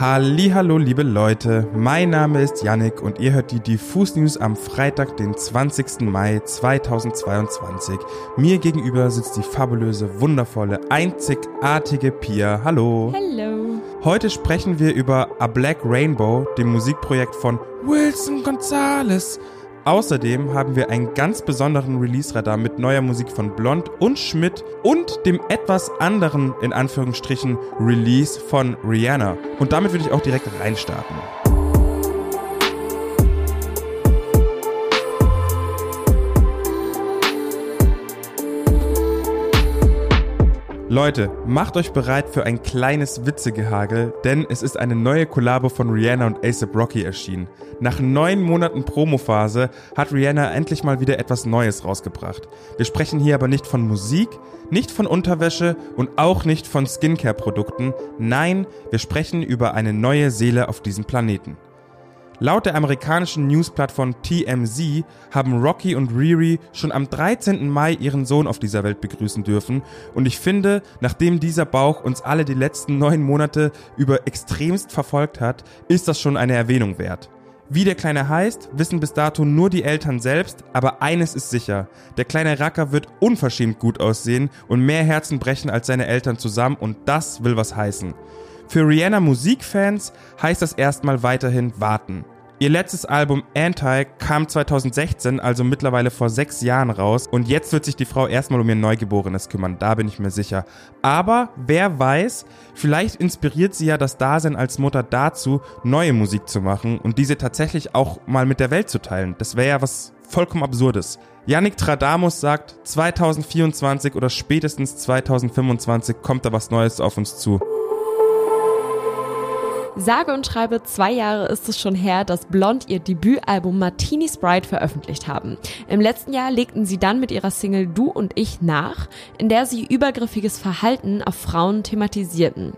Hallo, liebe Leute, mein Name ist Yannick und ihr hört die Diffus News am Freitag, den 20. Mai 2022. Mir gegenüber sitzt die fabulöse, wundervolle, einzigartige Pia. Hallo. Hallo. Heute sprechen wir über A Black Rainbow, dem Musikprojekt von Wilson Gonzalez. Außerdem haben wir einen ganz besonderen Release-Radar mit neuer Musik von Blond und Schmidt und dem etwas anderen, in Anführungsstrichen, Release von Rihanna. Und damit würde ich auch direkt reinstarten. Leute, macht euch bereit für ein kleines Witzegehagel, denn es ist eine neue Kollabo von Rihanna und ASAP Rocky erschienen. Nach neun Monaten Promophase hat Rihanna endlich mal wieder etwas Neues rausgebracht. Wir sprechen hier aber nicht von Musik, nicht von Unterwäsche und auch nicht von Skincare-Produkten. Nein, wir sprechen über eine neue Seele auf diesem Planeten. Laut der amerikanischen Newsplattform TMZ haben Rocky und Riri schon am 13. Mai ihren Sohn auf dieser Welt begrüßen dürfen und ich finde, nachdem dieser Bauch uns alle die letzten neun Monate über extremst verfolgt hat, ist das schon eine Erwähnung wert. Wie der Kleine heißt, wissen bis dato nur die Eltern selbst, aber eines ist sicher, der kleine Racker wird unverschämt gut aussehen und mehr Herzen brechen als seine Eltern zusammen und das will was heißen. Für Rihanna Musikfans heißt das erstmal weiterhin warten. Ihr letztes Album Anti kam 2016, also mittlerweile vor sechs Jahren raus und jetzt wird sich die Frau erstmal um ihr Neugeborenes kümmern, da bin ich mir sicher. Aber wer weiß, vielleicht inspiriert sie ja das Dasein als Mutter dazu, neue Musik zu machen und diese tatsächlich auch mal mit der Welt zu teilen. Das wäre ja was vollkommen Absurdes. Yannick Tradamus sagt, 2024 oder spätestens 2025 kommt da was Neues auf uns zu. Sage und schreibe, zwei Jahre ist es schon her, dass Blond ihr Debütalbum Martini Sprite veröffentlicht haben. Im letzten Jahr legten sie dann mit ihrer Single Du und ich nach, in der sie übergriffiges Verhalten auf Frauen thematisierten.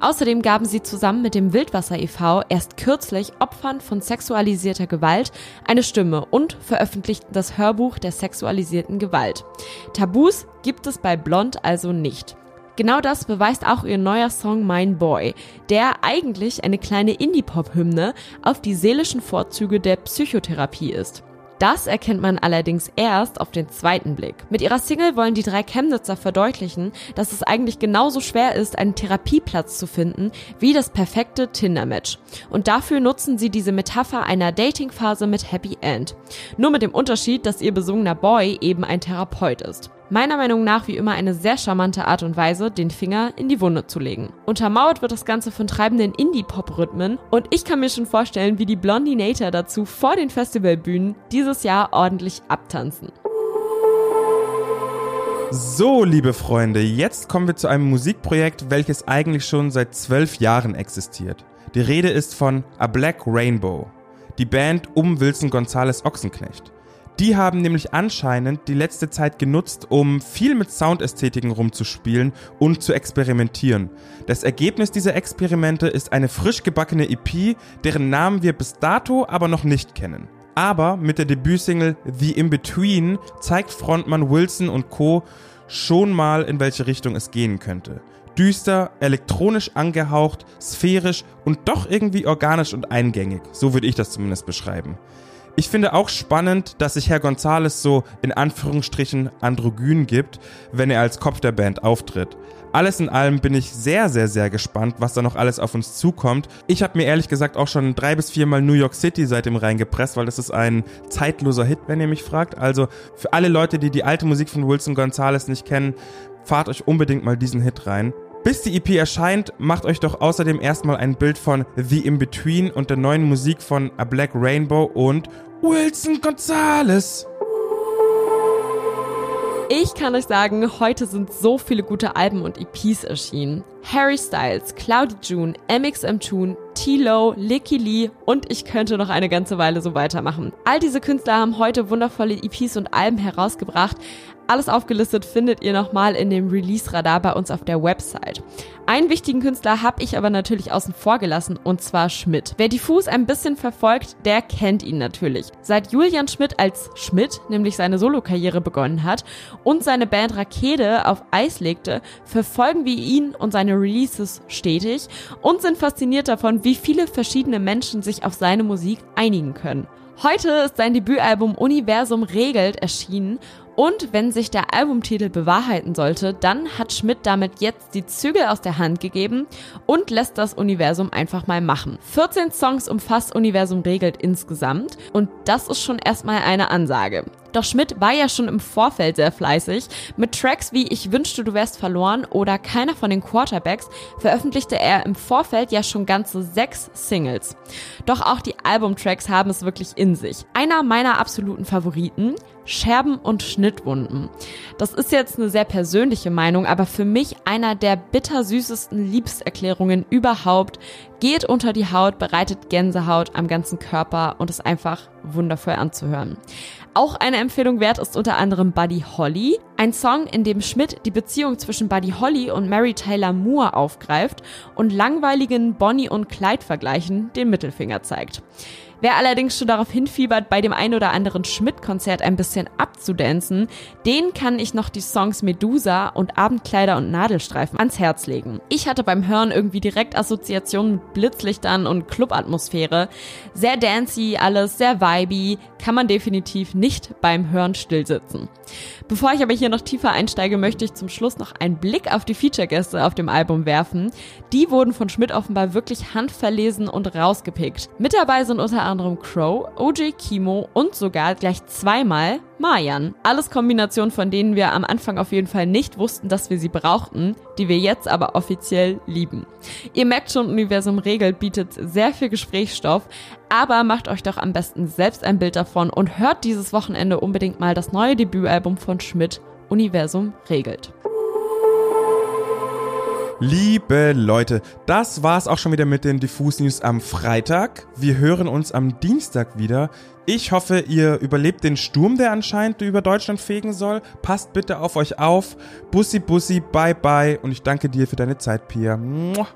Außerdem gaben sie zusammen mit dem Wildwasser e.V. erst kürzlich Opfern von sexualisierter Gewalt eine Stimme und veröffentlichten das Hörbuch der sexualisierten Gewalt. Tabus gibt es bei Blond also nicht. Genau das beweist auch ihr neuer Song Mein Boy, der eigentlich eine kleine Indie-Pop-Hymne auf die seelischen Vorzüge der Psychotherapie ist. Das erkennt man allerdings erst auf den zweiten Blick. Mit ihrer Single wollen die drei Chemnitzer verdeutlichen, dass es eigentlich genauso schwer ist, einen Therapieplatz zu finden, wie das perfekte Tinder-Match. Und dafür nutzen sie diese Metapher einer Dating-Phase mit Happy End. Nur mit dem Unterschied, dass ihr besungener Boy eben ein Therapeut ist. Meiner Meinung nach wie immer eine sehr charmante Art und Weise, den Finger in die Wunde zu legen. Untermauert wird das Ganze von treibenden Indie-Pop-Rhythmen und ich kann mir schon vorstellen, wie die Blondinator dazu vor den Festivalbühnen dieses Jahr ordentlich abtanzen. So, liebe Freunde, jetzt kommen wir zu einem Musikprojekt, welches eigentlich schon seit zwölf Jahren existiert. Die Rede ist von A Black Rainbow, die Band um Wilson Gonzales Ochsenknecht. Die haben nämlich anscheinend die letzte Zeit genutzt, um viel mit Soundästhetiken rumzuspielen und zu experimentieren. Das Ergebnis dieser Experimente ist eine frisch gebackene EP, deren Namen wir bis dato aber noch nicht kennen. Aber mit der Debütsingle The In-Between zeigt Frontmann Wilson und Co. schon mal, in welche Richtung es gehen könnte. Düster, elektronisch angehaucht, sphärisch und doch irgendwie organisch und eingängig. So würde ich das zumindest beschreiben. Ich finde auch spannend, dass sich Herr Gonzales so in Anführungsstrichen androgyn gibt, wenn er als Kopf der Band auftritt. Alles in allem bin ich sehr, sehr, sehr gespannt, was da noch alles auf uns zukommt. Ich habe mir ehrlich gesagt auch schon drei bis viermal New York City seitdem reingepresst, weil das ist ein zeitloser Hit, wenn ihr mich fragt. Also für alle Leute, die die alte Musik von Wilson Gonzales nicht kennen, fahrt euch unbedingt mal diesen Hit rein. Bis die EP erscheint, macht euch doch außerdem erstmal ein Bild von The In-Between und der neuen Musik von A Black Rainbow und Wilson Gonzalez. Ich kann euch sagen, heute sind so viele gute Alben und EPs erschienen. Harry Styles, Cloudy June, MXM Tune, T-Lo, Licky Lee und ich könnte noch eine ganze Weile so weitermachen. All diese Künstler haben heute wundervolle EPs und Alben herausgebracht, Alles aufgelistet findet ihr nochmal in dem Release-Radar bei uns auf der Website. Einen wichtigen Künstler habe ich aber natürlich außen vor gelassen, und zwar Schmidt. Wer Diffus ein bisschen verfolgt, der kennt ihn natürlich. Seit Julian Schmidt als Schmidt nämlich seine Solokarriere begonnen hat und seine Band Rakete auf Eis legte, verfolgen wir ihn und seine Releases stetig und sind fasziniert davon, wie viele verschiedene Menschen sich auf seine Musik einigen können. Heute ist sein Debütalbum Universum regelt erschienen und wenn sich der Albumtitel bewahrheiten sollte, dann hat Schmidt damit jetzt die Zügel aus der Hand gegeben und lässt das Universum einfach mal machen. 14 Songs umfasst Universum regelt insgesamt und das ist schon erstmal eine Ansage. Doch Schmidt war ja schon im Vorfeld sehr fleißig. Mit Tracks wie Ich wünschte, du wärst verloren oder Keiner von den Quarterbacks veröffentlichte er im Vorfeld ja schon ganze sechs Singles. Doch auch die Albumtracks haben es wirklich in sich. Einer meiner absoluten Favoriten, Scherben und Schnittwunden. Das ist jetzt eine sehr persönliche Meinung, aber für mich einer der bittersüßesten Liebeserklärungen überhaupt. Geht unter die Haut, bereitet Gänsehaut am ganzen Körper und ist einfach wundervoll anzuhören. Auch eine Empfehlung wert ist unter anderem Buddy Holly, ein Song, in dem Schmidt die Beziehung zwischen Buddy Holly und Mary Taylor Moore aufgreift und langweiligen Bonnie und Clyde vergleichen den Mittelfinger zeigt. Wer allerdings schon darauf hinfiebert, bei dem ein oder anderen Schmidt-Konzert ein bisschen abzudancen, den kann ich noch die Songs Medusa und Abendkleider und Nadelstreifen ans Herz legen. Ich hatte beim Hören irgendwie direkt Assoziationen mit Blitzlichtern und Clubatmosphäre. Sehr dancy, alles sehr vibey, kann man definitiv nicht beim Hören stillsitzen. Bevor ich aber hier noch tiefer einsteige, möchte ich zum Schluss noch einen Blick auf die Feature-Gäste auf dem Album werfen. Die wurden von Schmidt offenbar wirklich handverlesen und rausgepickt. Mit dabei sind unter anderem Crow, OJ Kimo und sogar gleich zweimal Mayan. Alles Kombinationen, von denen wir am Anfang auf jeden Fall nicht wussten, dass wir sie brauchten, die wir jetzt aber offiziell lieben. Ihr merkt schon, Universum Regel bietet sehr viel Gesprächsstoff, aber macht euch doch am besten selbst ein Bild davon und hört dieses Wochenende unbedingt mal das neue Debütalbum von Schmidt, Universum regelt. Liebe Leute, das war's auch schon wieder mit den Diffus News am Freitag. Wir hören uns am Dienstag wieder. Ich hoffe, ihr überlebt den Sturm, der anscheinend über Deutschland fegen soll. Passt bitte auf euch auf. Bussi, bussi, bye, bye. Und ich danke dir für deine Zeit, Pia. Muah.